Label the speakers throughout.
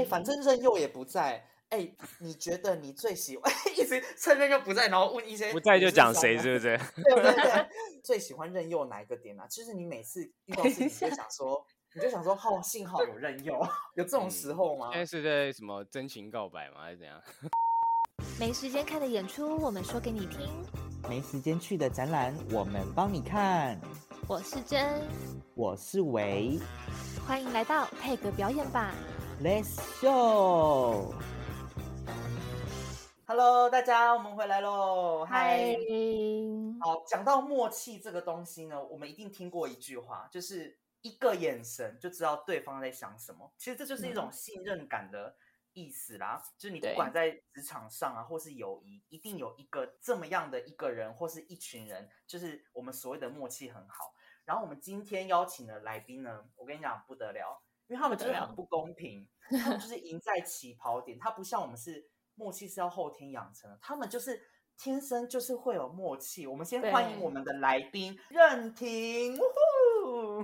Speaker 1: 哎，反正任佑也不在。哎，你觉得你最喜欢 一直趁任佑不在，然后问一些
Speaker 2: 不在就讲谁，是不是？
Speaker 1: 对对对，最喜欢任佑哪一个点啊？就是你每次遇到事情就想说，你就想说，哦，幸好有任佑，有这种时候吗？
Speaker 2: 现在是在什么真情告白吗？还是怎样？
Speaker 3: 没时间看的演出，我们说给你听；
Speaker 4: 没时间去的展览，我们帮你看。
Speaker 3: 我是真，
Speaker 4: 我是维，
Speaker 3: 欢迎来到配格表演吧
Speaker 4: ，Let's show。
Speaker 1: Hello，大家，我们回来喽！
Speaker 3: 嗨，
Speaker 1: 好，讲到默契这个东西呢，我们一定听过一句话，就是一个眼神就知道对方在想什么。其实这就是一种信任感的意思啦。就是你不管在职场上啊，或是友谊，一定有一个这么样的一个人，或是一群人，就是我们所谓的默契很好。然后我们今天邀请的来宾呢，我跟你讲不得了，因为他们真的很不公平，他们就是赢在起跑点，他不像我们是。默契是要后天养成的，他们就是天生就是会有默契。我们先欢迎我们的来宾任婷。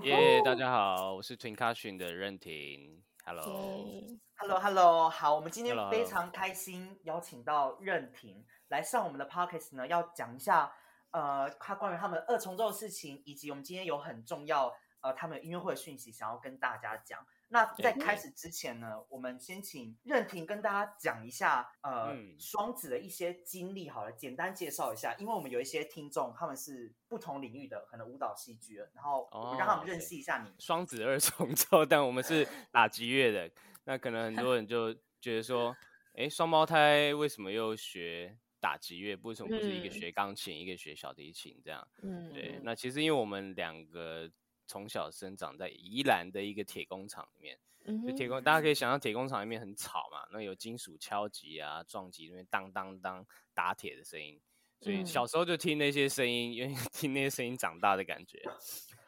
Speaker 2: 耶，大家好，我是 Twin c a s h i o n 的任婷。
Speaker 1: Hello，Hello，Hello，好，我们今天非常开心邀请到任婷来上我们的 Podcast 呢，要讲一下呃，他关于他们二重奏的事情，以及我们今天有很重要呃，他们音乐会的讯息想要跟大家讲。那在开始之前呢，我们先请任婷跟大家讲一下，呃，双子的一些经历，好了，简单介绍一下，因为我们有一些听众他们是不同领域的，可能舞蹈、戏剧，然后我们让他们认识一下你。
Speaker 2: 双子二重奏，但我们是 打击乐的，那可能很多人就觉得说，哎，双胞胎为什么又学打击乐？为什么不是一个学钢琴，一个学小提琴这样？嗯，对，那其实因为我们两个。从小生长在宜兰的一个铁工厂里面，就铁工，大家可以想象铁工厂里面很吵嘛，那有金属敲击啊、撞击那边当当当打铁的声音，所以小时候就听那些声音，因为 听那些声音长大的感觉，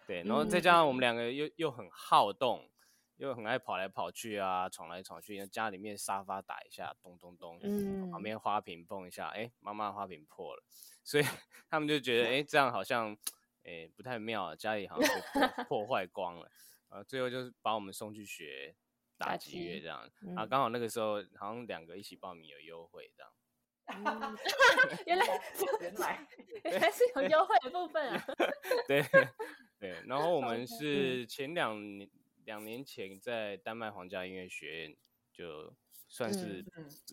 Speaker 2: 对，然后再加上。我们两个又又很好动，又很爱跑来跑去啊，闯来闯去，家里面沙发打一下，咚咚咚，嗯，旁边花瓶碰一下，哎，妈妈花瓶破了，所以 他们就觉得，哎，这样好像。哎，不太妙，家里好像被 破坏光了，呃，最后就是把我们送去学打击乐这样，啊，刚好那个时候好像两个一起报名有优惠这样，
Speaker 3: 原来原来原来是有优惠的部分啊，
Speaker 2: 对对，然后我们是前两年两年前在丹麦皇家音乐学院就算是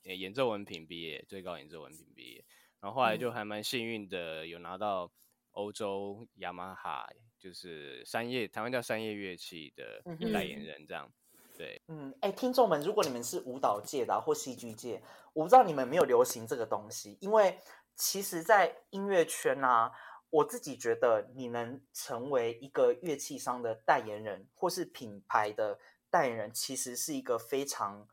Speaker 2: 演奏文凭毕业，最高演奏文凭毕业，然后后来就还蛮幸运的有拿到。欧洲雅马哈就是商业，台湾叫商业乐器的代言人，这样对。
Speaker 1: 嗯，哎，听众们，如果你们是舞蹈界的或戏剧界，我不知道你们没有流行这个东西，因为其实，在音乐圈啊，我自己觉得你能成为一个乐器商的代言人，或是品牌的代言人，其实是一个非常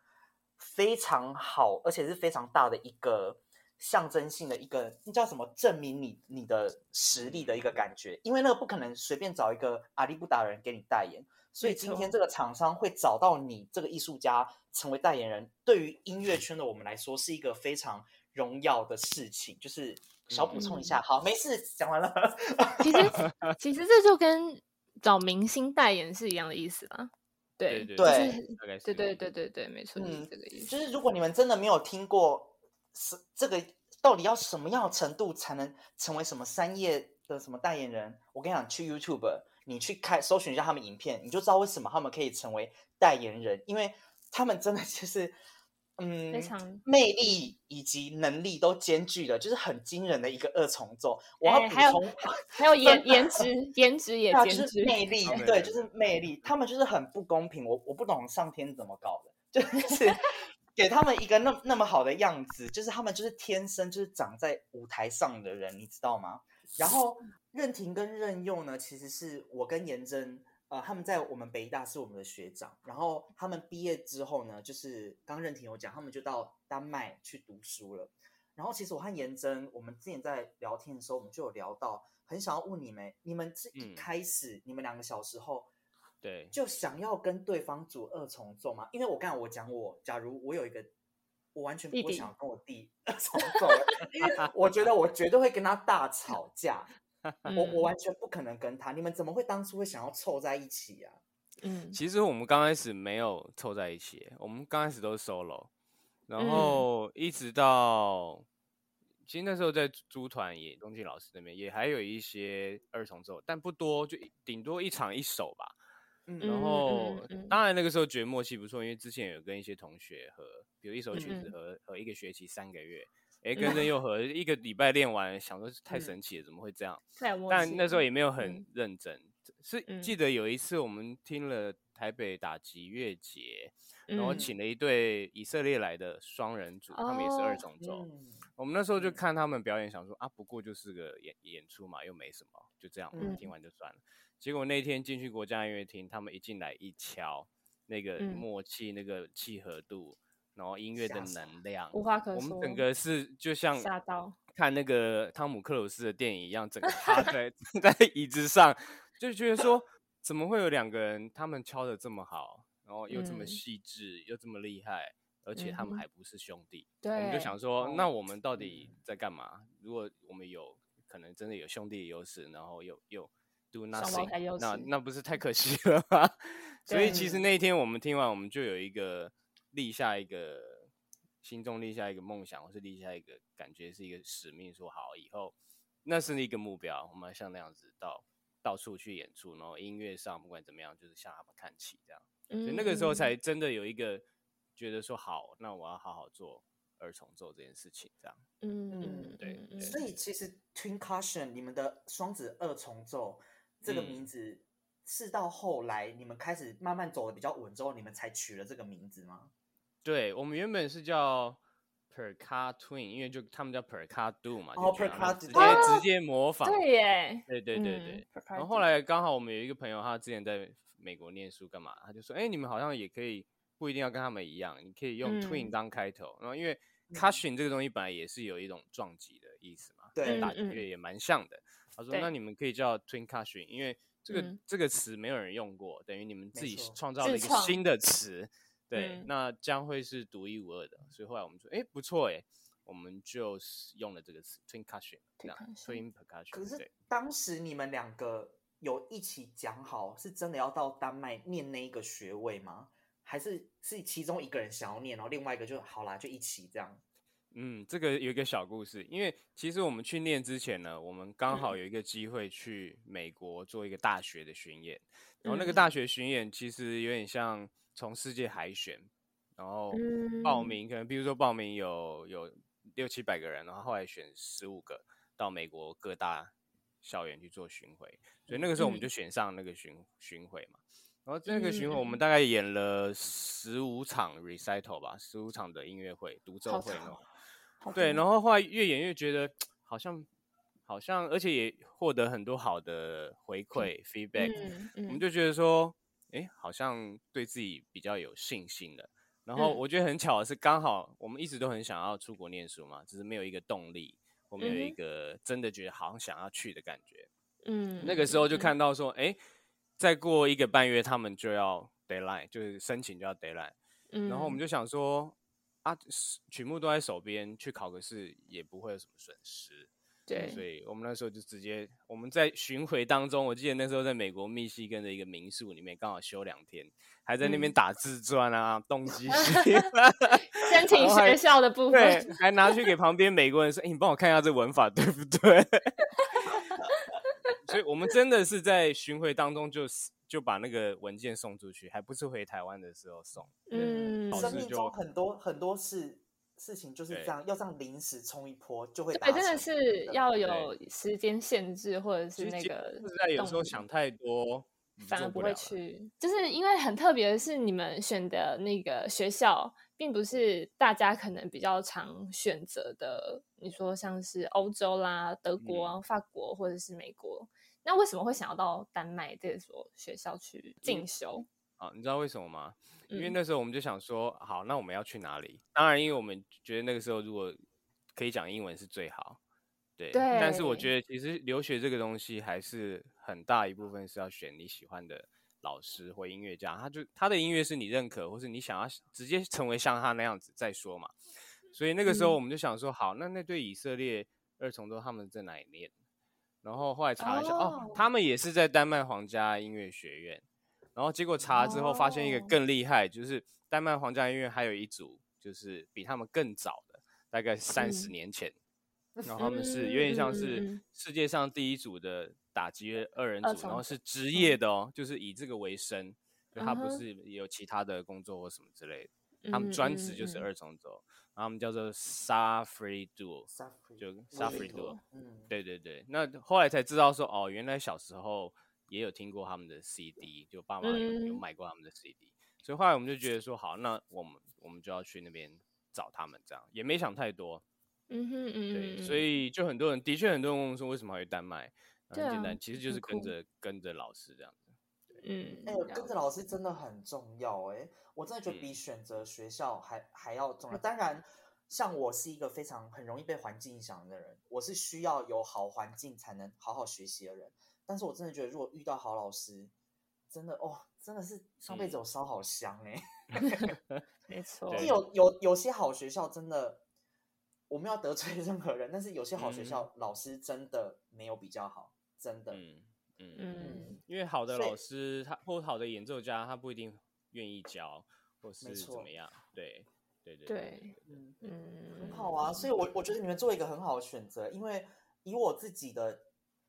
Speaker 1: 非常好，而且是非常大的一个。象征性的一个，那叫什么？证明你你的实力的一个感觉，因为那个不可能随便找一个阿里不达人给你代言，所以今天这个厂商会找到你这个艺术家成为代言人，对于音乐圈的我们来说是一个非常荣耀的事情。就是小补充一下，好，没事，讲完了。
Speaker 3: 其实其实这就跟找明星代言是一样的意思啦。对
Speaker 2: 对
Speaker 3: 对，对对对对对，没错，是这个意思。
Speaker 1: 就是如果你们真的没有听过。是这个到底要什么样的程度才能成为什么三叶的什么代言人？我跟你讲，去 YouTube，你去开搜寻一下他们影片，你就知道为什么他们可以成为代言人，因为他们真的就是嗯，
Speaker 3: 非常
Speaker 1: 魅力以及能力都兼具的，就是很惊人的一个二重奏。我要补充，
Speaker 3: 还有颜 颜值，颜值也兼具
Speaker 1: 魅力，对，就是魅力。他们就是很不公平，我我不懂上天怎么搞的，就是。给他们一个那那么好的样子，就是他们就是天生就是长在舞台上的人，你知道吗？然后任婷跟任佑呢，其实是我跟颜真，呃，他们在我们北大是我们的学长。然后他们毕业之后呢，就是刚任婷有讲，他们就到丹麦去读书了。然后其实我和颜真，我们之前在聊天的时候，我们就有聊到，很想要问你们，你们是一开始你们两个小时候。
Speaker 2: 对，
Speaker 1: 就想要跟对方组二重奏嘛？因为我刚才我讲我，假如我有一个，我完全不想跟我弟二重奏，因为我觉得我绝对会跟他大吵架，我我完全不可能跟他。你们怎么会当初会想要凑在一起呀？
Speaker 3: 嗯
Speaker 2: 其实我们刚开始没有凑在一起，我们刚开始都是 solo，然
Speaker 3: 嗯
Speaker 2: 后一直到，其实那时候在租团也东俊老师那边也还有一些二重奏，但不多，就顶多一场一首吧。
Speaker 1: 嗯
Speaker 2: 然
Speaker 3: 嗯
Speaker 2: 后
Speaker 3: 嗯嗯。
Speaker 2: 当然那个时候觉得默契不错，因为之前有跟一些同学和，比如一首曲子
Speaker 3: 嗯
Speaker 2: 合合一个学期三个月，哎，跟着又和一个礼拜练完，想说太
Speaker 1: 嗯。
Speaker 2: 神奇了，怎么会这样？但那时候也没有很
Speaker 3: 嗯。
Speaker 2: 认真，是
Speaker 3: 嗯。
Speaker 2: 记得有一次我们听了台北打击乐节，然后
Speaker 3: 嗯。
Speaker 2: 请了一对以色列来的双人组，他们也是二
Speaker 3: 哦
Speaker 2: 重奏。
Speaker 1: 嗯
Speaker 2: 我们那时候就
Speaker 1: 嗯。
Speaker 2: 看他们表演，想说啊，不过就是个演演出嘛，又没什么，就这样，
Speaker 1: 嗯。
Speaker 2: 听完就算了。结果那天进去国家音乐厅，他们一进来一敲，那个
Speaker 3: 嗯。
Speaker 2: 默契、那个契合度，然后音乐的能量，
Speaker 3: 无话可说
Speaker 2: 我们整个是就像
Speaker 3: 吓到。
Speaker 2: 看那个汤姆克鲁斯的电影一样，整个 趴在在椅子上，就觉得说，怎么会有两个人他们敲的这么好，然后又这么
Speaker 3: 嗯。
Speaker 2: 细致，又这么厉害，而且他们还。不是兄弟。我们就想说，
Speaker 1: 哦
Speaker 2: 那我们到底
Speaker 1: 嗯。
Speaker 2: 在干嘛？如果我们有可能真的有兄弟的优势，然后又又 do nothing，那那不是太可惜了吗？所以其实那一天我们听完，我们就有一个立下一个心中立下一个梦想，或是立下一个感觉是一个使命，说好以后那是一个目标，我们要像那样子到到处去演出，然后音乐上不管怎么样，就是向他们看齐这样。所以那个时候才
Speaker 3: 嗯
Speaker 2: 真的有一个觉得说好，那我要好好做二重奏这件事情，这样。
Speaker 3: 嗯
Speaker 2: 对
Speaker 1: 所以其实 Twin Cushion 你们的双子二重奏这个
Speaker 2: 嗯
Speaker 1: 名字是到后来你们开始慢慢走的比较稳之后，你们才取了这个名字吗？
Speaker 2: 对我们原本是叫 Perca Twin，因为就他们叫 Perca Do 嘛，
Speaker 1: 哦 Perca
Speaker 2: 直接、
Speaker 1: Do
Speaker 2: 直接模仿。
Speaker 3: 对耶，
Speaker 2: 对对对对。
Speaker 3: 嗯
Speaker 2: 然后后来刚好我们有一个朋友，他之前在美国念书干嘛，他就说，哎，你们好像也可以，不一定要跟他们一样，你可以用 Twin
Speaker 3: 嗯
Speaker 2: 当开头。然后因为
Speaker 1: 嗯
Speaker 2: Cushion 这个东西本来也是有一种撞击的意思嘛，
Speaker 1: 对
Speaker 2: 打击
Speaker 3: 嗯嗯
Speaker 2: 乐也蛮像的。他说，那你们可以叫 Twin Cushion，因为这个、
Speaker 3: 嗯
Speaker 2: 这个词没有人用过，等于你们自己创造了一个新的词。对，
Speaker 3: 嗯
Speaker 2: 那将会是独一无二的。所以后来我们说，哎，不错哎，我们就是用了这个词 twin percussion，这样
Speaker 3: Percussion
Speaker 2: twin percussion。
Speaker 1: 可是，当时你们两个有一起讲好，是真的要到丹麦念那一个学位吗？还是是其中一个人想要念，然后另外一个就好啦，就一起这样？
Speaker 2: 嗯，这个有一个小故事，因为其实我们去念之前呢，我们刚好
Speaker 3: 嗯。
Speaker 2: 有一个机会去美国做一个大学的巡演，然后那个
Speaker 3: 嗯。
Speaker 2: 大学巡演其实有点像从世界海选，然后
Speaker 3: 嗯。
Speaker 2: 报名可能比如说报名有有六七百个人，然后后来选十五个到美国各大校园去做巡回，所以那个时候我们
Speaker 3: 嗯。
Speaker 2: 就选上那个巡巡回嘛。然后这个巡回我们
Speaker 3: 嗯。
Speaker 2: 大概演了十五场 recital 吧，十五场的音乐会、独奏会那种。
Speaker 3: 好
Speaker 2: 对，然后后来越演越觉得 好像好像，而且也获得很多好的回馈 feedback，、
Speaker 3: 嗯嗯
Speaker 2: 我们就觉得说，哎，好像对自己比较有信心了。然后
Speaker 3: 嗯。
Speaker 2: 我觉得很巧的是，刚好我们一直都很想要出国念书嘛，只是没有一个动力，我们有一个真的觉得好像想要去的感觉。
Speaker 3: 嗯
Speaker 2: 那个时候就
Speaker 3: 嗯
Speaker 2: 看到说，哎，再过一个半月他们就要 deadline，就是申请就要 deadline。
Speaker 3: 嗯，
Speaker 2: 然后我们就想说，啊，曲目都在手边，去考个试也不会有什么损失。
Speaker 3: 对，
Speaker 2: 所以我们那时候就直接，我们在巡回当中，我记得那时候在美国密西根的一个民宿里面，刚好休两天，还在那边
Speaker 3: 嗯
Speaker 2: 打自传啊，动机系，
Speaker 3: 申请学校的部
Speaker 2: 对
Speaker 3: 分，，
Speaker 2: 还拿去给旁边美国人说，哎、你帮我看一下这文法对不对？所以我们真的是在巡回当中就是就把那个文件送出去，还不是回台湾的时候送。
Speaker 3: 嗯
Speaker 1: 生命中很多很多事事情就是这样，要这样临时冲一波就会达
Speaker 3: 对，真的是要有时间限制，或者是那个
Speaker 2: 说实在有时候想太多，
Speaker 3: 反而不会。去，就是因为很特别的是，你们选的那个学校，并不是大家可能比较常选择的。你说像是欧洲啦、德国、法国或者是美国，那为什么会想要到丹麦这所学校去进修？
Speaker 2: 啊，你知道为什么吗？因为
Speaker 3: 嗯
Speaker 2: 那时候我们就想说，好，那我们要去哪里？当然，因为我们觉得那个时候如果可以讲英文是最好，对。对但是我觉得其实留学这个东西还是很大一部分是要选你喜欢的老师或音乐家，他就他的音乐是你认可，或是你想要直接成为像他那样子再说嘛。所以那个时候
Speaker 3: 嗯
Speaker 2: 我们就想说，好，那那对以色列二重奏他们在哪里念？然后后来查了一下，哦
Speaker 3: 哦
Speaker 2: 他们也是在丹麦皇家音乐学院。然后结果查了之后发现一个
Speaker 3: 哦。
Speaker 2: 更厉害，就是丹麦皇家音乐还有一组就是比他们更早的，大概三十
Speaker 3: 嗯。
Speaker 2: 年前，然后他们是有点像是
Speaker 3: 嗯
Speaker 2: 世界上第一组的打击乐二人
Speaker 3: 二
Speaker 2: 组，然后是职业的哦，就是以这个为生，就他不是有其他的工作或什么之类的，他们专职就是
Speaker 3: 嗯。嗯嗯
Speaker 2: 二重奏，然后他们叫做 Sa Free Duo，就 Sa
Speaker 1: 也
Speaker 2: Free Duo。
Speaker 1: 嗯，
Speaker 2: 对对对，那后来才知道说，哦，原来小时候也有听过他们的 CD，就爸妈有买过他们的 CD，、所以后来我们就觉得说，好，那我们我们就要去那边找他们，这样也没想太多，
Speaker 3: 嗯哼嗯
Speaker 2: 对，
Speaker 3: 嗯，
Speaker 2: 所以就很多人的确很多人问我说，为什么要去丹麦？那
Speaker 3: 对啊
Speaker 2: 很简单，其实就是跟
Speaker 3: 酷
Speaker 2: 着跟着老师这样子。
Speaker 3: 嗯，
Speaker 1: 哎、
Speaker 3: 了
Speaker 1: 跟着老师真的很重要哎、我真的觉得
Speaker 2: 嗯
Speaker 1: 比选择学校还还要重要。当然，像我是一个非常很容易被环境影响的人，我是需要有好环境才能好好学习的人。但是我真的觉得，如果遇到好老师，真的哦，真的是上辈子
Speaker 2: 嗯。
Speaker 1: 有烧好香哎
Speaker 3: 没错，
Speaker 1: 有有有些好学校真的，我们要得罪任何人，但是有些好学校、老师真的没有比较好，真的。
Speaker 2: 嗯嗯，
Speaker 3: 嗯。
Speaker 2: 因为好的老师他或好的演奏家，他不一定愿意教，或是怎
Speaker 1: 错
Speaker 2: 么样。对对对
Speaker 3: 对，
Speaker 1: 嗯，
Speaker 3: 嗯，
Speaker 1: 很好啊，所以我我觉得你们做一个很好的选择，因为以我自己的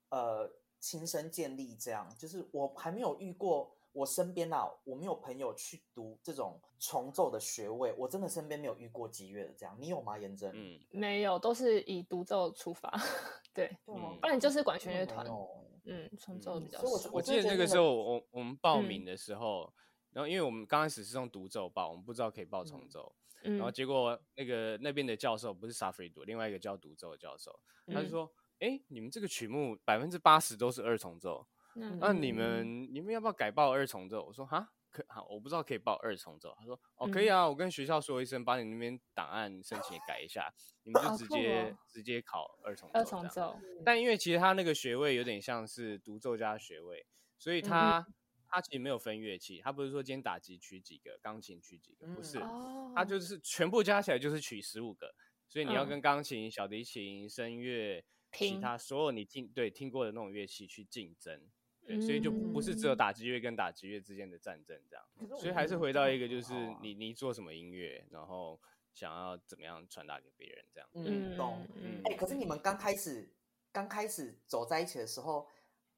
Speaker 1: 呃亲身建立，这样就是我还没有遇过，我身边啊，我没有朋友去读这种重奏的学位，我真的身边没有遇过吉乐的这样，你有吗？颜真？
Speaker 2: 嗯。
Speaker 3: 没有，都是以独奏出发，对，不然就是管弦乐团，
Speaker 1: 有
Speaker 3: 嗯，重
Speaker 2: 嗯
Speaker 3: 奏比较
Speaker 1: 所以我
Speaker 3: 少
Speaker 2: 我记得那个时候我我们报
Speaker 3: 嗯。
Speaker 2: 名的时候，然后因为我们刚开始是用独奏报，我们不知道可以报重
Speaker 1: 嗯。
Speaker 2: 奏，
Speaker 3: 嗯，
Speaker 2: 然后结果那个那边的教授不是沙弗里多，另外一个叫独奏的教授，他就
Speaker 3: 嗯。
Speaker 2: 说：“哎、你们这个曲目百分之八十都是二重奏，
Speaker 3: 嗯。
Speaker 2: 那你
Speaker 3: 嗯。
Speaker 2: 们你们要不要改报二重奏？”我说：“哈。”可好，我不知道可以报二重奏。他说：“哦，可以
Speaker 3: 嗯。
Speaker 2: 啊，我跟学校说一声，把你那边档案申请改一下，你们就直接、
Speaker 3: 哦。
Speaker 2: 直接考二重奏。”
Speaker 3: 二重奏，
Speaker 2: 但因为其实他那个学位有点像是独奏家学位，所以
Speaker 3: 嗯
Speaker 2: 他、他其实没有分乐器，他不是说今天打击取几个，钢琴取几个，不是，
Speaker 3: 哦，
Speaker 2: 他就是全部加起来就是取十五个，所以你要
Speaker 3: 嗯。
Speaker 2: 跟钢琴、小提琴、声乐、其他所有你听对听过的那种乐器去竞争。对，所以就不是只有
Speaker 3: 嗯
Speaker 2: 打击乐跟打击乐之间的战争这样，所以还是回到一个，就是你你做什么音乐，然后想要怎么样传达给别人这样。
Speaker 1: 嗯懂。
Speaker 3: 嗯
Speaker 1: 哎、可是你们刚开始刚开始走在一起的时候，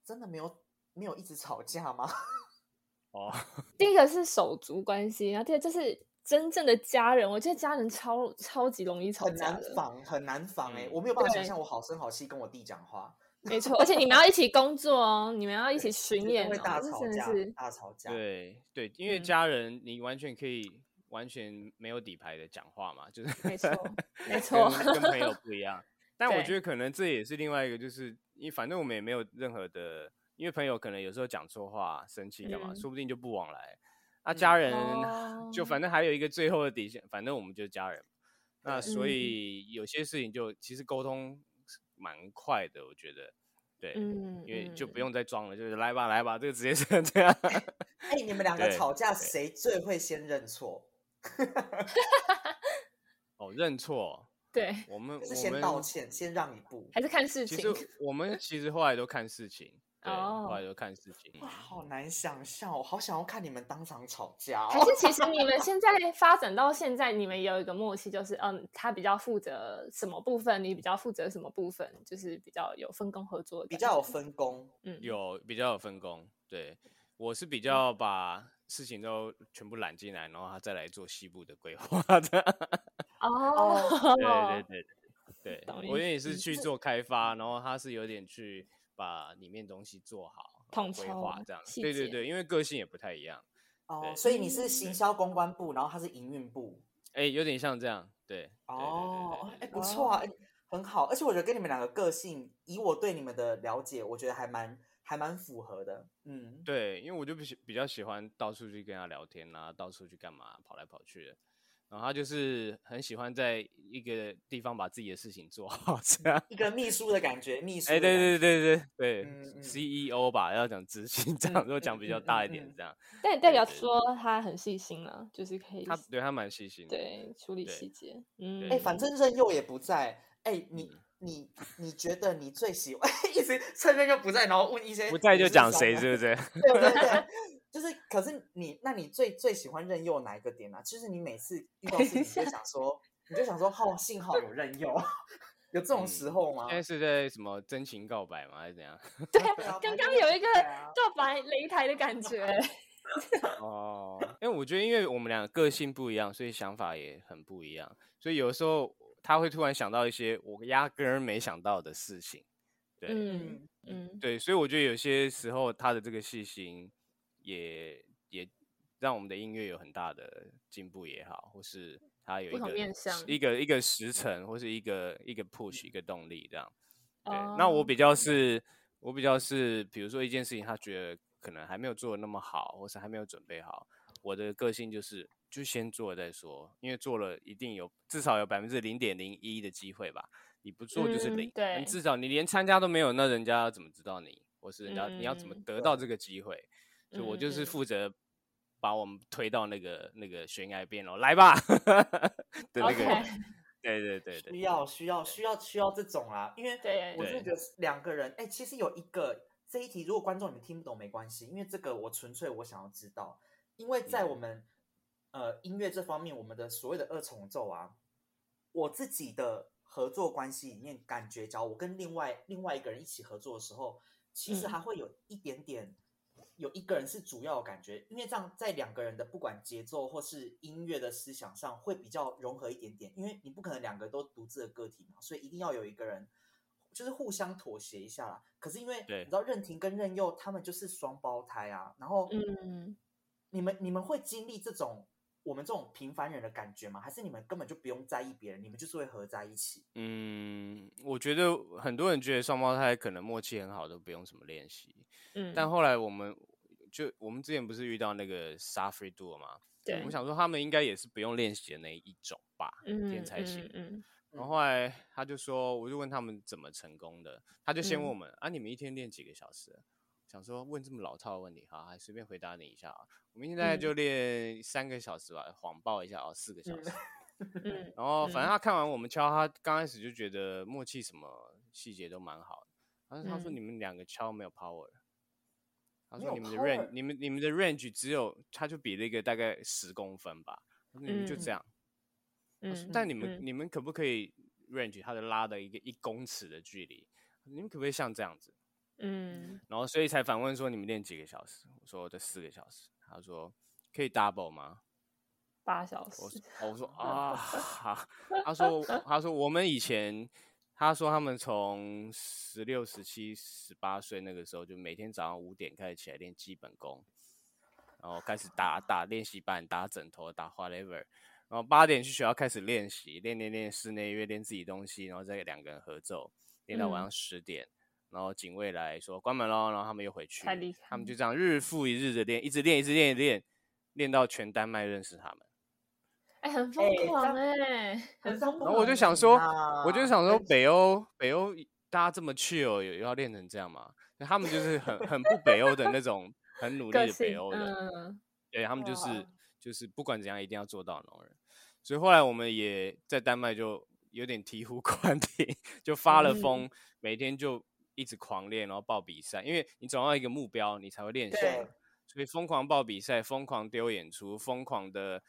Speaker 1: 真的没有没有一直吵架吗？
Speaker 2: 哦，
Speaker 3: 第一个是手足关系，然后第二就是真正的家人，我觉得家人超超级容易吵
Speaker 1: 很难防，很难防哎、
Speaker 2: 嗯
Speaker 1: 我没有办法想象我好声好气跟我弟讲话，
Speaker 3: 没错，而且你们要一起工作哦，你们要一起巡演哦，
Speaker 1: 会大吵架大吵架。
Speaker 2: 对对，因为
Speaker 3: 嗯
Speaker 2: 家人你完全可以完全没有底牌的讲话嘛，就是
Speaker 3: 没错没 错
Speaker 2: 跟跟朋友不一样。但我觉得可能这也是另外一个，就是因为反正我们也没有任何的，因为朋友可能有时候讲错话、生气干嘛，
Speaker 3: 嗯
Speaker 2: 说不定就不往来。那、
Speaker 1: 嗯
Speaker 2: 家人、就
Speaker 3: 哦
Speaker 2: 反正还有一个最后的底线，反正我们就是家人。那所
Speaker 3: 嗯
Speaker 2: 以有些事情就其实沟通蛮快的，我觉得。对，
Speaker 3: 嗯，
Speaker 2: 因为就不
Speaker 3: 嗯
Speaker 2: 用再装了，就是来吧来吧，这个直接是这样。
Speaker 1: 哎、你们两个吵架，谁最会先认错？
Speaker 2: 哦，认错，
Speaker 3: 对，
Speaker 2: 我们
Speaker 1: 是先道歉，先让一步。
Speaker 3: 还是看事
Speaker 2: 其
Speaker 3: 情，
Speaker 2: 实我们其实后来都看事情，对，后来
Speaker 3: 哦。
Speaker 2: 都看事情。
Speaker 1: 哇，好难想象，我好想要看你们当场吵架、
Speaker 3: 还
Speaker 1: 哦。
Speaker 3: 是其实你们现在发展到现在，你们有一个默契，就是嗯，他比较负责什么部分，你比较负责什么部分，就是比较有分工合作，
Speaker 1: 比较有，分工，
Speaker 3: 嗯，
Speaker 2: 有比较有分工，对。我是比较把事情都全部揽进来，然后他再来做西部的规划的。
Speaker 3: 哦，
Speaker 2: 对对对对对，我也是去做开发，然后他是有点去把里面东西做好，规划
Speaker 3: 筹
Speaker 2: 这样。对对对，因为个性也不太一样，
Speaker 1: 哦，所以你是行销公关部，然后他是营运部。
Speaker 2: 哎，有点像这样。对，
Speaker 1: 哦，哎，不错啊，哎，很好。而且我觉得跟你们两个个性，以我对你们的了解，我觉得还蛮还蛮符合的。嗯，
Speaker 2: 对，因为我就比喜比较喜欢到处去跟他聊天啊，到处去干嘛，跑来跑去的。然后他就是很喜欢在一个地方把自己的事情做好，这样。
Speaker 1: 一个秘书的感觉，秘书。
Speaker 2: 哎，对对对对对
Speaker 1: 嗯嗯
Speaker 2: ，CEO 吧，要讲执行长，如果讲比较大一点这样。
Speaker 3: 但代表说他很细心啊，就是可以
Speaker 2: 他对他蛮细心的。
Speaker 3: 对处理
Speaker 2: 对
Speaker 3: 细节，嗯，
Speaker 1: 哎，反正任佑也不在。哎，你
Speaker 2: 嗯
Speaker 1: 你你觉得你最喜欢 一直趁任佑不在，然后问一些
Speaker 2: 不在就讲谁，
Speaker 1: 是
Speaker 2: 是不是？
Speaker 1: 对 对对，就是，可是你，那你最最喜欢任佑哪一个点啊？就是你每次遇到事情，你就想说，你就想说，哦，幸好有任佑，有这种时候吗？
Speaker 2: 现在是在什么真情告白吗？还是怎样？
Speaker 3: 对刚刚有一个告白擂台的感觉。
Speaker 2: 哦，因为我觉得，因为我们俩个性不一样，所以想法也很不一样，所以有时候他会突然想到一些我压根儿没想到的事情。对，
Speaker 3: 嗯嗯
Speaker 2: 对，所以我觉得有些时候他的这个细心也也让我们的音乐有很大的进步也好，或是它有一个一个一个时辰，或是一个一个 push 一个动力这样。对，
Speaker 3: 哦
Speaker 2: 那我比较是，我比较是，比如说一件事情，他觉得可能还没有做的那么好，或是还没有准备好，我的个性就是就先做了再说，因为做了一定有至少有百分之零点零一的机会吧，你不做就是零，
Speaker 3: 嗯对
Speaker 2: 你至少你连参加都没有，那人家要怎么知道你，或是人家你要怎么
Speaker 3: 嗯
Speaker 2: 得到这个机会？所以我就是负责把我们推到那个那个悬崖边喽，来吧 的那个对对对对。
Speaker 1: 需要需要需要需要这种啊，因为
Speaker 3: 对。
Speaker 1: 我
Speaker 2: 就
Speaker 1: 觉得两个人，哎、其实有一个这一题，如果观众你们听不懂没关系，因为这个我纯粹我想要知道，因为在我
Speaker 2: 嗯
Speaker 1: 们、呃音乐这方面，我们的所谓的二重奏啊，我自己的合作关系里面，感觉，假如我跟另外另外一个人一起合作的时候，其实
Speaker 3: 嗯。
Speaker 1: 还会有一点点。有一个人是主要的感觉，因为这样在两个人的不管节奏或是音乐的思想上会比较融合一点点，因为你不可能两个都独自的个体嘛，所以一定要有一个人就是互相妥协一下啦。可是因为
Speaker 2: 对
Speaker 1: 你知道任婷跟任佑他们就是双胞胎啊，然后
Speaker 3: 嗯，
Speaker 1: 你们你们会经历这种我们这种平凡人的感觉吗？还是你们根本就不用在意别人，你们就是会合在一起？
Speaker 2: 嗯，我觉得很多人觉得双胞胎可能默契很好，都不用什么练习。
Speaker 3: 嗯，
Speaker 2: 但后来我们就我们之前不是遇到那个 Safri Duo 嘛，
Speaker 3: 对
Speaker 2: 我，想说他们应该也是不用练习的那一种吧，
Speaker 3: 嗯
Speaker 2: 天才型。
Speaker 3: 嗯
Speaker 2: 然后后来他就说，我就问他们怎么成功的，他就先问
Speaker 3: 嗯
Speaker 2: 我们、啊，你们一天练几个小时？想说问这么老套的问题，好，还随便回答你一下啊。我们现在
Speaker 3: 嗯
Speaker 2: 就练三个小时吧，谎报一下哦，四个小时。然后反正
Speaker 3: 嗯
Speaker 2: 他看完我们敲，他刚开始就觉得默契什么细节都蛮好的。但是他说
Speaker 3: 嗯
Speaker 2: 你们两个敲没有 power，他说你们的 range，你们你们的 range 只有，他就比了一个大概十公分吧。他说你们就
Speaker 3: 嗯
Speaker 2: 这样，但你们
Speaker 3: 嗯
Speaker 2: 你们可不可以 range 他的拉的一个一公尺的距离？你们可不可以像这样子？
Speaker 3: 嗯
Speaker 2: 然后所以才反问说你们练几个小时？我说这四个小时。他说可以 double 吗？
Speaker 3: 八小时
Speaker 2: 我
Speaker 3: 时
Speaker 2: 说，哦我说啊，好他说他说我们以前，他说他们从十六、十七、十八岁那个时候，就每天早上五点开始起来练基本功，然后开始打打练习板、打枕头、打 whatever，然后八点去学校开始练习，练练练室内乐，练自己东西，然后再两个人合奏，练到晚上
Speaker 3: 嗯
Speaker 2: 十点。然后警卫来说关门喽，然后他们又回去
Speaker 3: 太厉害，
Speaker 2: 他们就这样日复一日的练，一直练，一直练，一直练，练到全丹麦认识他们。
Speaker 3: 哎，很疯
Speaker 1: 哎
Speaker 3: 狂哎，很疯狂。
Speaker 2: 然后我就想说，
Speaker 1: 啊
Speaker 2: 我就想说，北欧北欧大家这么 chill，有要练成这样吗？他们就是很很不北欧的那种，很努力的北，欧人，
Speaker 3: 嗯
Speaker 2: 对他们就是就是不管怎样一定要做到的那种人。所以后来我们也在丹麦就有点醍醐灌顶，就发了
Speaker 3: 嗯
Speaker 2: 疯，每天就一直狂练，然后报比赛，因为你总要一个目标，你才会练习。所以疯狂报比赛，疯狂丢演出，疯狂的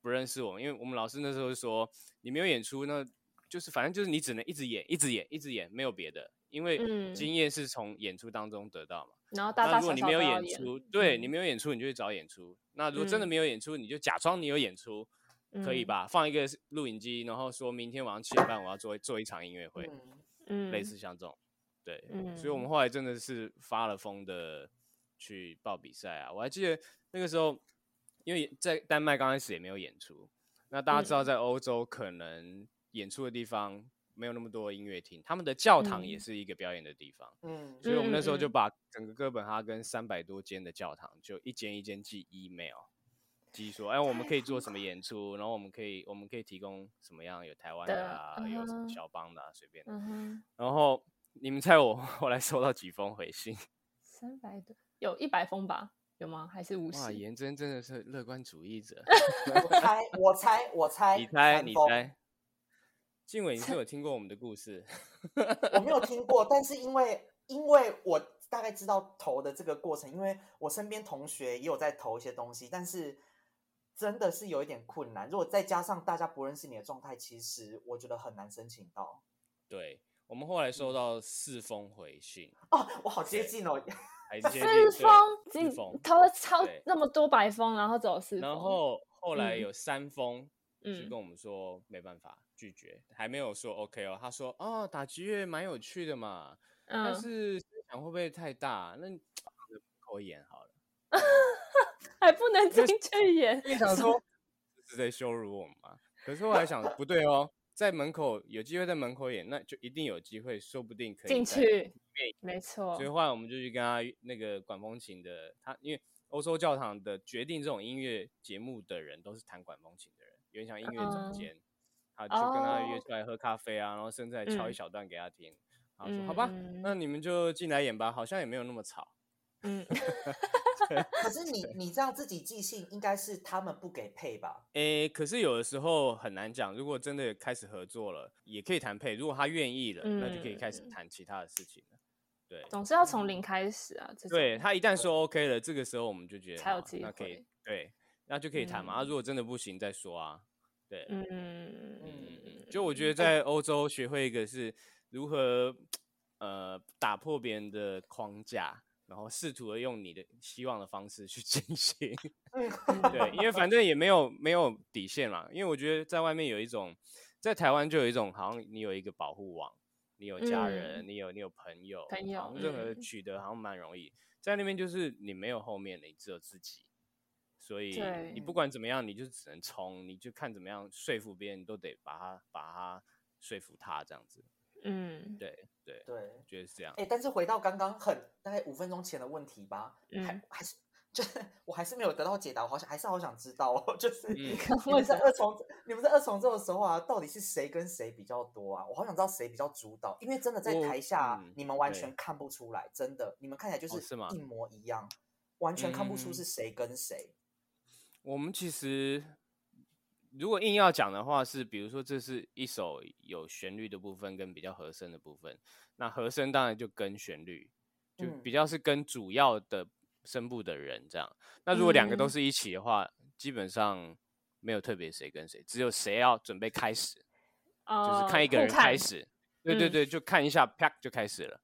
Speaker 2: 不认识我们，因为我们老师那时候说，你没有演出，那就是反正就是你只能一直演，一直演，一直演，没有别的，因为
Speaker 3: 嗯
Speaker 2: 经验是从演出当中得到嘛。
Speaker 3: 然后
Speaker 2: 如果
Speaker 3: 大小小
Speaker 2: 你没有演出，对你
Speaker 3: 嗯
Speaker 2: 没有演出，你就去找演出。那如果真的
Speaker 3: 嗯
Speaker 2: 没有演出，你就假装你有演出，可以
Speaker 3: 嗯
Speaker 2: 吧？放一个录影机，然后说明天晚上七点半我要做做一场音乐会，类似像这种。对，所以我们
Speaker 3: 嗯
Speaker 2: 后来真的是发了疯的去报比赛啊！我还记得那个时候，因为在丹麦刚开始也没有演出，那大家知道
Speaker 3: 嗯
Speaker 2: 在欧洲可能演出的地方没有那么多音乐厅，他们的教堂也
Speaker 3: 嗯
Speaker 2: 是一个表演的地方。
Speaker 1: 嗯
Speaker 2: 所以我们那时候就
Speaker 3: 嗯嗯
Speaker 2: 把整个哥本哈根三百多间的教堂，就一间一间寄 email，寄说，哎，我们可以做什么演出，然后我们可以我们可以提供什么样有台湾的
Speaker 3: 的
Speaker 2: 啊，有什么
Speaker 3: 嗯哼
Speaker 2: 肖邦的啊，随便的。
Speaker 3: 嗯，
Speaker 2: 然后你们猜我 后来收到几封回信？
Speaker 3: 三百多，有一百封吧？有吗？还是五
Speaker 2: 哇，
Speaker 3: 十？
Speaker 2: 颜真真的是乐观主义者。
Speaker 1: 我猜，我猜，我猜，
Speaker 2: 你猜，你猜。静伟，你是有听过我们的故事？
Speaker 1: 我没有听过，但是因为因为我大概知道投的这个过程，因为我身边同学也有在投一些东西，但是真的是有一点困难。如果再加上大家不认识你的状态，其实我觉得很难申请到。
Speaker 2: 对我们后来收到四封回信，
Speaker 1: 哦，我好接近哦。
Speaker 2: 还接近
Speaker 3: 四封，你
Speaker 2: 四封，
Speaker 3: 投了超那么多百封，然后只有四封，
Speaker 2: 然后后来
Speaker 3: 嗯
Speaker 2: 有三封是
Speaker 3: 嗯
Speaker 2: 跟我们说没办法拒绝，还没有说 OK 哦。他说哦，打击乐蛮有趣的嘛，但
Speaker 3: 嗯，
Speaker 2: 是声响会不会太大？那口演好了。
Speaker 3: 还不能进去演，
Speaker 2: 你想说 是在羞辱我们吗？可是后来想不对哦，在门口有机会在门口演，那就一定有机会，说不定可以
Speaker 3: 进
Speaker 2: 在
Speaker 3: 去，没。错
Speaker 2: 所以，后来我们就去跟他那个管风琴的，他因为欧洲教堂的决定这种音乐节目的人都是弹管风琴的人，有点像音乐总
Speaker 3: 嗯
Speaker 2: 监，他就跟他约
Speaker 3: 哦
Speaker 2: 出来喝咖啡啊，然后甚至还敲一
Speaker 3: 嗯。
Speaker 2: 小段给他听，然后说好吧，
Speaker 3: 嗯。
Speaker 2: 那你们就进来演吧，好像也没有那么吵。
Speaker 3: 嗯，
Speaker 1: 可是你你这样自己即兴，应该是他们不给配吧？
Speaker 2: 诶，可是有的时候很难讲。如果真的开始合作了，也可以谈配。如果他愿意了，那就可以开始
Speaker 3: 嗯
Speaker 2: 谈其他的事情了。对，
Speaker 3: 总是要从零开始啊，
Speaker 2: 对他一旦说 OK 了，这个时候我们就觉得
Speaker 3: 才有
Speaker 2: 好那可以对，那就可以谈嘛。啊，
Speaker 3: 嗯
Speaker 2: 如果真的不行再说啊。对，嗯
Speaker 3: 嗯
Speaker 2: 嗯嗯。就我觉得在欧洲学会一个是如何呃打破别人的框架，然后试图的用你的希望的方式去 进行。对，因为反正也没有没有底线嘛。因为我觉得在外面有一种，在台湾就有一种好像你有一个保护网，你有家人，你有你有朋友，
Speaker 3: 朋友
Speaker 2: 好像任何
Speaker 3: 嗯
Speaker 2: 取得好像蛮容易。在那边就是你没有后面的，你只有自己，所以你不管怎么样，你就只能冲，你就看怎么样说服别人，你都得把他把他说服他这样子。
Speaker 3: 嗯
Speaker 2: 对对，
Speaker 1: 对，
Speaker 2: 觉得是这样。
Speaker 1: 哎，但是回到刚刚很大概五分钟前的问题吧，还
Speaker 3: 嗯
Speaker 1: 还是就是 我还是没有得到解答，我好想还是好想知道哦，就是
Speaker 2: 嗯
Speaker 1: 你们在二重你们在二重奏的时候啊，到底是谁跟谁比较多啊？我好想知道谁比较主导，因为真的在台下
Speaker 2: 嗯
Speaker 1: 你们完全看不出来，真的，你们看起来就
Speaker 2: 哦是吗
Speaker 1: 一模一样，完全看不出
Speaker 2: 嗯
Speaker 1: 是谁跟谁。
Speaker 2: 我们其实如果硬要讲的话，是比如说这是一首有旋律的部分跟比较和声的部分，那和声当然就跟旋律，就
Speaker 1: 嗯。
Speaker 2: 比较是跟主要的声部的人这样。那如果两个都
Speaker 3: 嗯。
Speaker 2: 是一起的话，基本上没有特别谁跟谁，只有谁要准备开始，就是
Speaker 3: 哦
Speaker 2: 看一个人开始，对对
Speaker 3: 嗯。
Speaker 2: 对，就看一下，啪就开始了，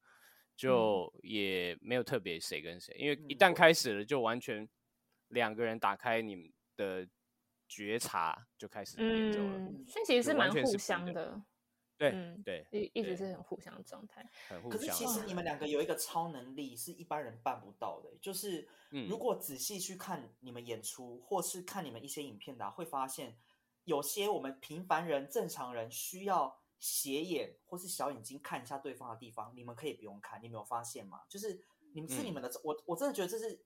Speaker 2: 就也没有特别谁跟谁，因为一旦开始了，就完全两个人打开你们的觉察，就开始演奏了。
Speaker 3: 嗯，所以其实
Speaker 2: 是
Speaker 3: 蛮互相的，
Speaker 2: 对、
Speaker 3: 嗯
Speaker 2: 对，
Speaker 3: 一一直是很互相的状态。
Speaker 2: 很互相。
Speaker 1: 可是其实你们两个有一个超能力是一般人办不到的，就是
Speaker 2: 嗯
Speaker 1: 如果仔细去看你们演出，或是看你们一些影片的啊、会发现有些我们平凡人、正常人需要斜眼或是小眼睛看一下对方的地方，你们可以不用看。你没有发现吗？就是你们是你
Speaker 2: 嗯
Speaker 1: 们的，我我真的觉得这是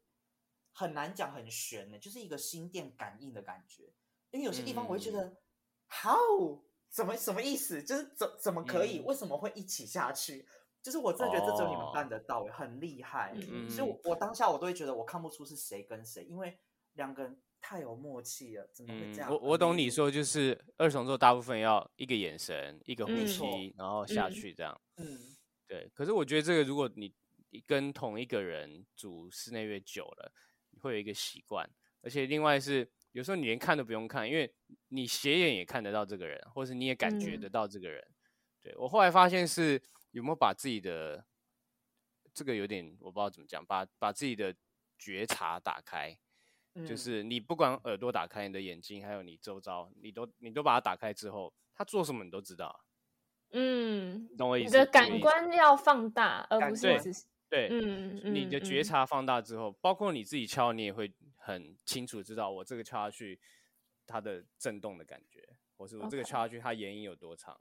Speaker 1: 很难讲、很玄的，就是一个心电感应的感觉。因为有些地方我会觉
Speaker 2: 嗯
Speaker 1: 得、how 怎么什么意思？就是怎怎么可以？
Speaker 2: 嗯
Speaker 1: 为什么会一起下去？就是我真的觉得这只有你们
Speaker 2: 哦
Speaker 1: 办得到、欸，很厉害。
Speaker 3: 嗯
Speaker 1: 所以我，我当下我都会觉得我看不出是谁跟谁，因为两个人太有默契了，怎么会
Speaker 2: 嗯
Speaker 1: 这，样？
Speaker 2: 我我懂你，说，就是二重奏大部分要一个眼神，一个呼
Speaker 3: 嗯
Speaker 2: 吸，然后下
Speaker 3: 嗯
Speaker 2: 去这样。
Speaker 1: 嗯，
Speaker 2: 对，可是我觉得这个，如果你你跟同一个人组室内乐久了，你会有一个习惯，而且另外是有时候你连看都不用看，因为你斜眼也看得到这个人，或是你也感觉
Speaker 3: 嗯。
Speaker 2: 得到这个人。对我后来发现是有没有把自己的这个有点我不知道怎么讲，把把自己的觉察打开，就
Speaker 1: 嗯。
Speaker 2: 是你不管耳朵打开，你的眼睛还有你周遭，你都你都把它打开之后，他做什么你都知道啊，
Speaker 3: 嗯，
Speaker 2: 你懂我意思？
Speaker 3: 你的感官要放大，而不是只是
Speaker 2: 对，
Speaker 3: 嗯
Speaker 2: 你的觉察放大之后，包括你自己敲，你也会很清楚知道我这个敲下去它的震动的感觉，或是我这个敲下去它延音有多长。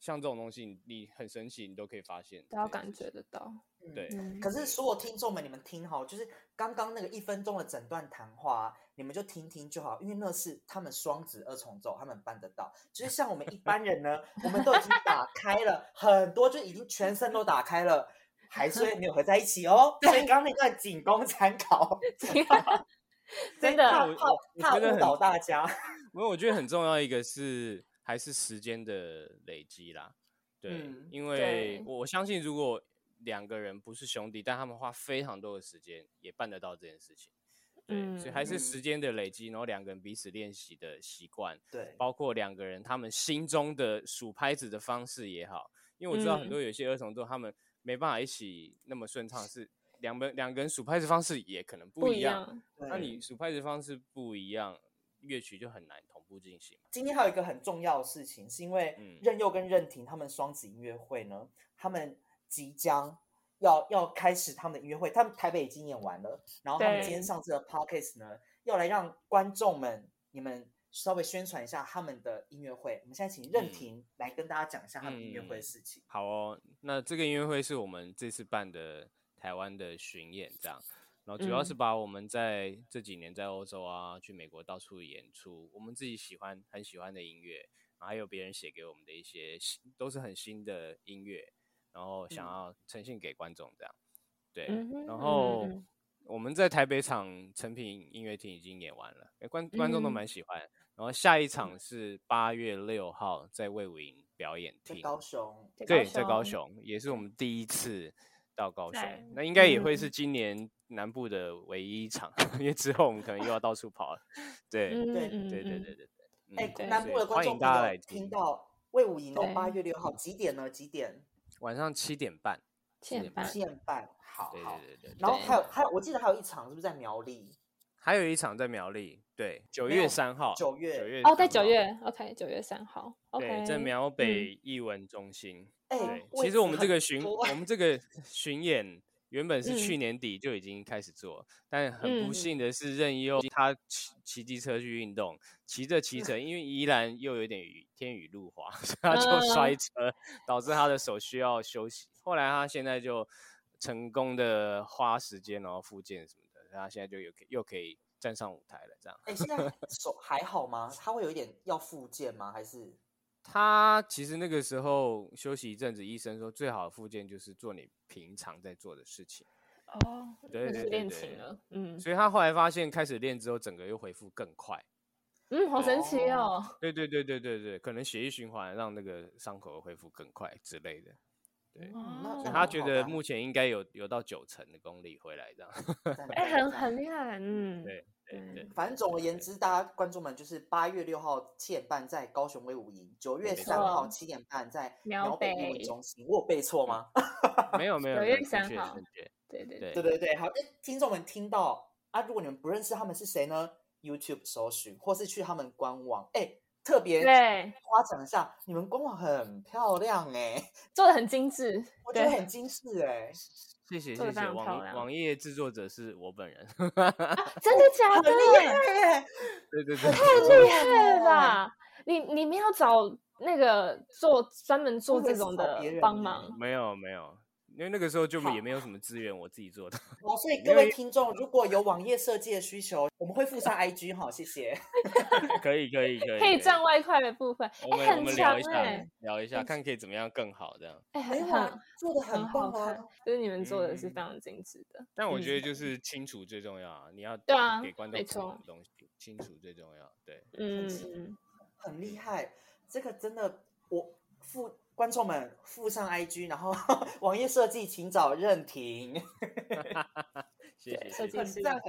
Speaker 2: 像这种东西你，很神奇，你都可以发现
Speaker 3: 都要感。觉得到。
Speaker 2: 对，
Speaker 3: 嗯
Speaker 1: 可是所有听众们，你们听好，就是刚刚那个一分钟的整段谈话啊、你们就听听就好，因为那是他们双子二重奏，他们办得到。就是像我们一般人呢，我们都已经打开了很多，就已经全身都打开了，还是会 没有合在一起哦。所以刚刚那段仅供参考，
Speaker 3: 真的
Speaker 1: 怕
Speaker 2: 我
Speaker 1: 怕误导大家。
Speaker 2: 因为我觉得很重要一个是还是时间的累积啦。对，
Speaker 1: 嗯
Speaker 2: 因为我我相信，如果两个人不是兄弟，但他们花非常多的时间也办得到这件事情。对，所以还是
Speaker 1: 嗯
Speaker 2: 时间的累积，然后两个人彼此练习的习惯，
Speaker 1: 对，
Speaker 2: 包括两个人他们心中的数拍子的方式也好，因为我知道很多有些儿童都他们没办法一起那么顺畅，是两个两个人数拍子方式也可能不
Speaker 3: 不
Speaker 2: 一样。
Speaker 3: 样，
Speaker 2: 那你数拍子方式不一样，乐曲就很难同步进行。
Speaker 1: 今天还有一个很重要的事情，是因为
Speaker 2: 嗯
Speaker 1: 任佑跟任婷他们双子音乐会呢，他们即将要要开始他们的音乐会，他们台北已经演完了，然后他们今天上这个 podcast 呢，要来让观众们你们稍微宣传一下他们的音乐会。我们现在请任
Speaker 2: 嗯。
Speaker 1: 婷来跟大家讲一下他们音乐会的
Speaker 2: 嗯
Speaker 1: 事情。
Speaker 2: 好哦，那这个音乐会是我们这次办的台湾的巡演，这样，然后主要是
Speaker 3: 嗯。
Speaker 2: 把我们在这几年在欧洲啊、去美国到处演出，我们自己喜欢很喜欢的音乐，然后还有别人写给我们的一些新，都是很新的音乐，然后想
Speaker 1: 嗯。
Speaker 2: 要呈现给观众这样，对，然后我们在台北场成品音乐厅已经演完了，诶观观众都
Speaker 3: 嗯。
Speaker 2: 蛮喜欢，然后下一场是八月六号在魏武营表演
Speaker 1: 在
Speaker 2: 厅，
Speaker 1: 高雄，
Speaker 2: 对，
Speaker 3: 高
Speaker 2: 在高
Speaker 3: 雄
Speaker 2: 雄也是我们第一次到高雄，那应该也会
Speaker 3: 嗯
Speaker 2: 是今年南部的唯一一场，因为之后我们可能又要到处跑了。对，
Speaker 3: 嗯
Speaker 1: 对
Speaker 2: 对对对对
Speaker 1: 哎、
Speaker 3: 对
Speaker 1: 南部的观众朋友
Speaker 2: 大家来
Speaker 1: 听到魏武营哦，
Speaker 3: 对
Speaker 1: 八月六号几点呢？几点？
Speaker 2: 晚上七点半，
Speaker 3: 七点半
Speaker 1: 七点半。好
Speaker 2: 对
Speaker 1: 好。
Speaker 2: 对对对。
Speaker 1: 然后
Speaker 3: 对
Speaker 1: 还有还有，我记得还有一场是不是在苗栗？
Speaker 2: 还有一场在苗栗，对，九月三号，
Speaker 1: 九月
Speaker 2: 九月
Speaker 3: 哦，在
Speaker 2: 3号，
Speaker 3: 九月，OK，九月三号，OK，
Speaker 2: 对，在苗北艺文中心。
Speaker 1: 哎、
Speaker 2: 对，其实我们这个巡，我们这个巡演原本是去
Speaker 3: 嗯
Speaker 2: 年底就已经开始做，但很不
Speaker 3: 嗯
Speaker 2: 幸的是任佑他骑骑机车去运动，骑着骑着，因为宜兰又有点雨天雨路滑，所以他就摔
Speaker 3: 嗯
Speaker 2: 车，导致他的手需要休息。后来他现在就成功的花时间然后复健什么的，他现在就有可又可以站上舞台了，这样。
Speaker 1: 哎、现在手还好吗？他会有一点要复健吗？还是
Speaker 2: 他其实那个时候休息一阵子，医生说最好的复健就是做你平常在做的事情。
Speaker 3: 哦，
Speaker 2: 对对对对
Speaker 3: 琴了，嗯
Speaker 2: 所以他后来发现，开始练之后，整个又恢复更快。
Speaker 3: 嗯，好神奇哦，
Speaker 2: 对对对对对对，可能血液循环让那个伤口恢复更快之类的。对，
Speaker 1: 嗯那
Speaker 3: 哦
Speaker 2: 所以他觉得目前应该有有到九成的功力回来这样。
Speaker 3: 哎，很很厉害，嗯，
Speaker 2: 对对
Speaker 3: 嗯
Speaker 2: 对，
Speaker 1: 反正总而言之，大家观众们就是八月六号七点半在高雄威武营，九月三号七点半在
Speaker 3: 苗
Speaker 1: 苗北艺文中心。我有背错吗？
Speaker 2: 没有 没有，
Speaker 3: 九月三号。对对
Speaker 2: 对
Speaker 1: 对对对，好，那听众们听到啊，如果你们不认识他们是谁呢？YouTube 搜寻，或是去他们官网，哎，特别
Speaker 3: 对，
Speaker 1: 夸奖一下，你们官网很漂亮哎，
Speaker 3: 做的很精致，
Speaker 1: 我觉得很精致哎，
Speaker 2: 谢谢谢谢，网页制作者是我本人。
Speaker 3: 真的假的？
Speaker 1: 很厉害。
Speaker 2: 对对对，
Speaker 3: 太厉害了吧！你你们要找那个做专门做这种的
Speaker 1: 别人
Speaker 3: 帮忙，
Speaker 2: 没有没有，因为那个时候就
Speaker 1: 好
Speaker 2: 也没有什么资源，我自己做的。
Speaker 1: 好，所以各位听众，如果有网页设计的需求，我们会附上 IG 哈，谢谢。
Speaker 2: 可以可以可以，
Speaker 3: 可以赚外快的部分，哎，
Speaker 2: 我们我们聊一下聊一下，看可以怎么样更好这样。
Speaker 3: 哎，很
Speaker 1: 没有啊
Speaker 3: 很，
Speaker 1: 做的
Speaker 3: 很
Speaker 1: 棒
Speaker 3: 好看
Speaker 1: 啊。，
Speaker 3: 就是你们做的是
Speaker 2: 嗯
Speaker 3: 非常精致的，
Speaker 2: 但我
Speaker 3: 嗯
Speaker 2: 觉得就是清楚最重要啊，你要
Speaker 3: 对啊
Speaker 2: 给观众
Speaker 3: 没
Speaker 2: 清楚最重要。对，
Speaker 3: 嗯，
Speaker 1: 很厉害，这个真的，我附观众们附上 IG，然后 网页设计请找任婷，
Speaker 2: 谢谢
Speaker 1: 很赞。